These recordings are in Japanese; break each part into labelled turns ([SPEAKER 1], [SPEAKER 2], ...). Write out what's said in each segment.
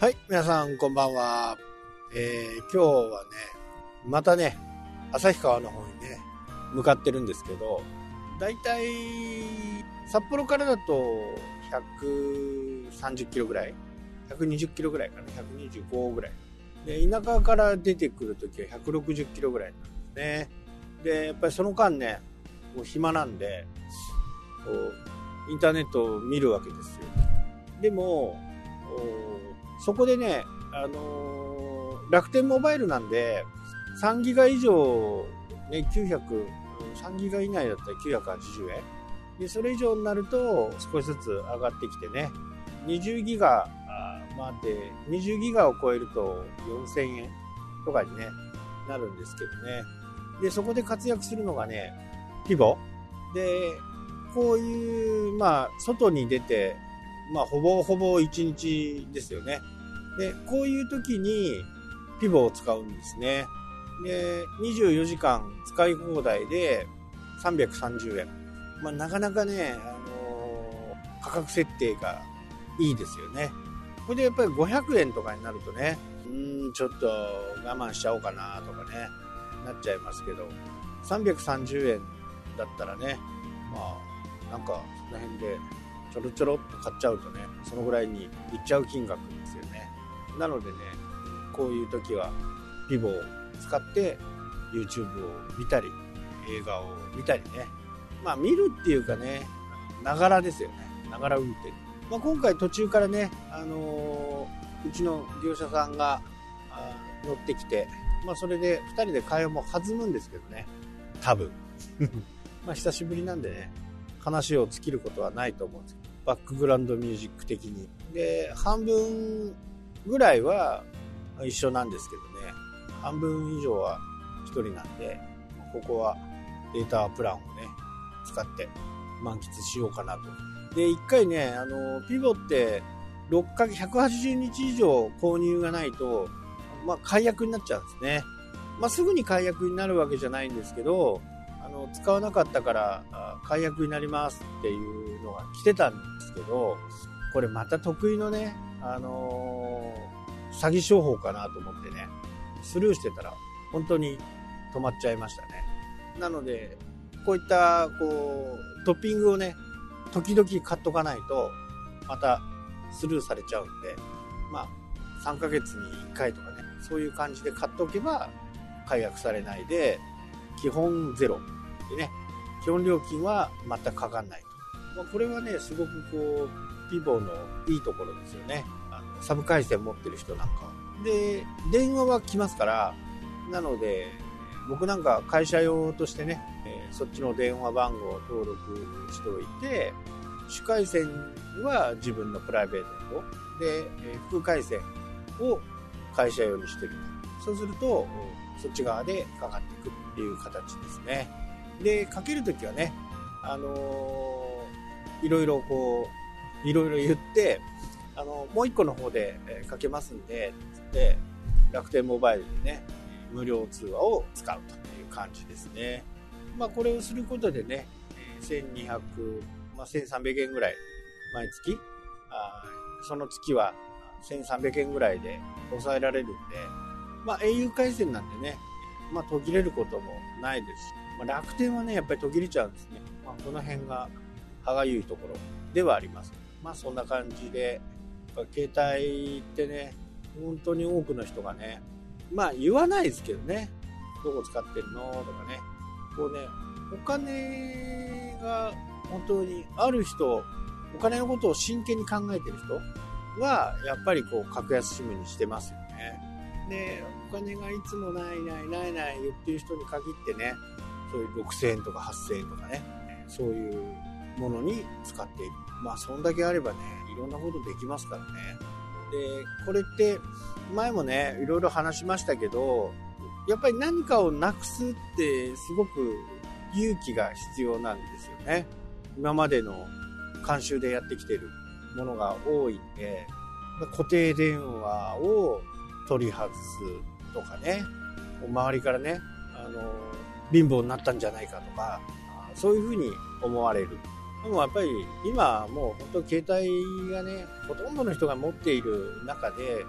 [SPEAKER 1] はい、皆さんこんばんは。えー、今日はね、またね、旭川の方にね、向かってるんですけど、だいたい札幌からだと130キロぐらい ?120 キロぐらいかな ?125 ぐらい。で、田舎から出てくるときは160キロぐらいなんですね。で、やっぱりその間ね、もう暇なんで、こう、インターネットを見るわけですよ。でも、そこでね、あのー、楽天モバイルなんで、3ギガ以上、ね、900、3ギガ以内だったら980円。で、それ以上になると少しずつ上がってきてね、20ギガまで、20ギガを超えると4000円とかにね、なるんですけどね。で、そこで活躍するのがね、ピボで、こういう、まあ、外に出て、まあ、ほぼほぼ1日ですよね。で、こういう時にピボを使うんですね。で、24時間使い放題で330円。まあ、なかなかね、あのー、価格設定がいいですよね。これでやっぱり500円とかになるとね、うん、ちょっと我慢しちゃおうかなとかね、なっちゃいますけど、330円だったらね、まあ、なんかその辺でちょろちょろっと買っちゃうとね、そのぐらいにいっちゃう金額ですよね。なのでね、こういう時は、ピボを使って YouTube を見たり、映画を見たりね。まあ見るっていうかね、ながらですよね。ながら運転。まあ、今回途中からね、あのー、うちの業者さんが乗ってきて、まあそれで2人で会話も弾むんですけどね。多分。まあ久しぶりなんでね、話を尽きることはないと思うんですバックグラウンドミュージック的に。で、半分ぐらいは一緒なんですけどね、半分以上は1人なんで、ここはデータプランをね、使って満喫しようかなと。で、1回ね、あの、ピボって6ヶ月、180日以上購入がないと、まあ、解約になっちゃうんですね。まあ、すぐに解約になるわけじゃないんですけど、の、使わなかったから、解約になりますっていうのが来てたんですけど、これまた得意のね、あのー、詐欺商法かなと思ってね、スルーしてたら本当に止まっちゃいましたね。なので、こういった、こう、トッピングをね、時々買っとかないと、またスルーされちゃうんで、まあ、3ヶ月に1回とかね、そういう感じで買っておけば、解約されないで、基本ゼロでね、基本料金は全くかかんないと。ま、これはね、すごくこう、ピボのいいところですよね。あのサブ回線持ってる人なんか。で、電話は来ますから、なので、僕なんか会社用としてね、え、そっちの電話番号を登録しておいて、主回線は自分のプライベートの方で、え、副回線を会社用にしてるそうすると、そっち側でかかっていくっていう形ですね。で、かけるときはね、あのー、いろいろこう、いろいろ言って、あの、もう一個の方で、かけますんで、つって、楽天モバイルでね、無料通話を使うという感じですね。まあ、これをすることでね、1200、まあ、1300円ぐらい、毎月、あその月は1300円ぐらいで抑えられるんで、まあ、au 回線なんでね、まあ、途切れることもないですし、まあ、楽天はね、やっぱり途切れちゃうんですね。まあ、この辺が歯がゆいところではあります。まあ、そんな感じで、携帯ってね、本当に多くの人がね、まあ言わないですけどね、どこ使ってるのとかね、こうね、お金が本当にある人、お金のことを真剣に考えてる人は、やっぱりこう、格安 SIM にしてますよね。で、お金がいつもないないないない言ってる人に限ってね、そういう6000円とか8000円とかね、そういうものに使っている。まあ、そんだけあればね、いろんなことできますからね。で、これって、前もね、いろいろ話しましたけど、やっぱり何かをなくすってすごく勇気が必要なんですよね。今までの慣習でやってきてるものが多いんで、固定電話を取り外すとかね、周りからね、あの、貧乏になったんじゃないかとか、そういうふうに思われる。でもやっぱり今もう本当携帯がね、ほとんどの人が持っている中で、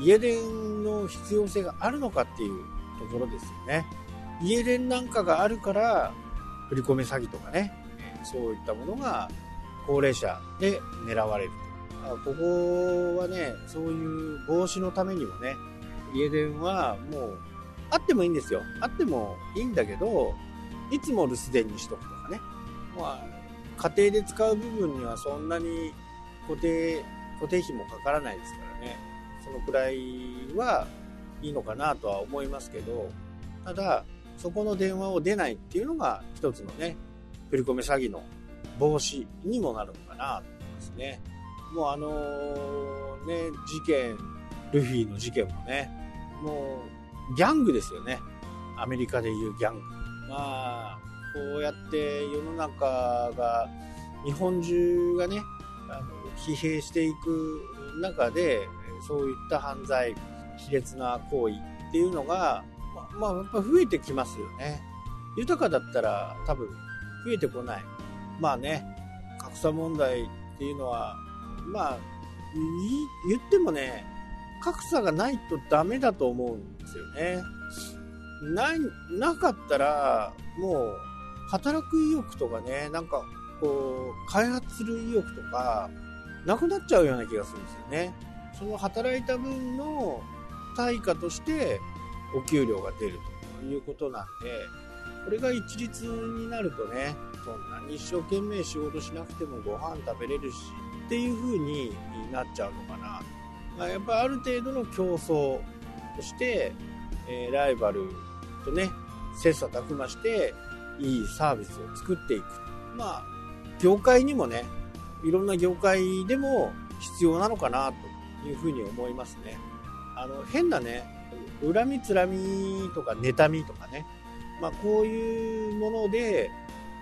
[SPEAKER 1] 家電の必要性があるのかっていうところですよね。家電なんかがあるから、振り込め詐欺とかね、そういったものが高齢者で狙われると。ここはね、そういう防止のためにもね、家電はもう、あってもいいんですよ。あってもいいんだけど、いつも留守電にしとくとかね。まあ、家庭で使う部分にはそんなに固定、固定費もかからないですからね。そのくらいはいいのかなとは思いますけど、ただ、そこの電話を出ないっていうのが一つのね、振り込め詐欺の防止にもなるのかなと思いますね。もうあのね、事件、ルフィの事件もね、もうギャングですよね。アメリカでいうギャング。まあ、こうやって世の中が、日本中がね、あの疲弊していく中で、そういった犯罪、卑劣な行為っていうのが、まあ、やっぱ増えてきますよね。豊かだったら多分増えてこない。まあね、格差問題っていうのは、まあ、言ってもね、格差がないとダメだと思うんですよね。ない、なかったら、もう、働く意欲とかね、なんか、こう、開発する意欲とか、なくなっちゃうような気がするんですよね。その働いた分の対価として、お給料が出るということなんで、これが一律になるとね、そんなに一生懸命仕事しなくてもご飯食べれるし、っていう風になっちゃうのかな。まあ、やっぱある程度の競争として、えー、ライバルとね、切磋琢磨して、いいサービスを作っていく。まあ、業界にもね、いろんな業界でも必要なのかなというふうに思いますね。あの、変なね、恨みつらみとか妬みとかね、まあ、こういうもので、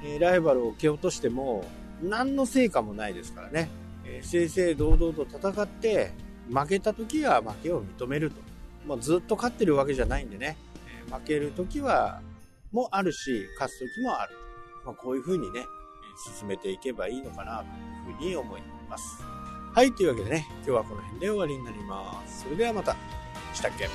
[SPEAKER 1] えライバルを蹴落としても、何の成果もないですからね。え正々堂々と戦って、負けた時は負けを認めると。もう、ずっと勝ってるわけじゃないんでね、負ける時は、もあるし、勝つ時もある。まあ、こういう風にね、進めていけばいいのかなというふうに思います。はい、というわけでね、今日はこの辺で終わりになります。それではまた。したっけ？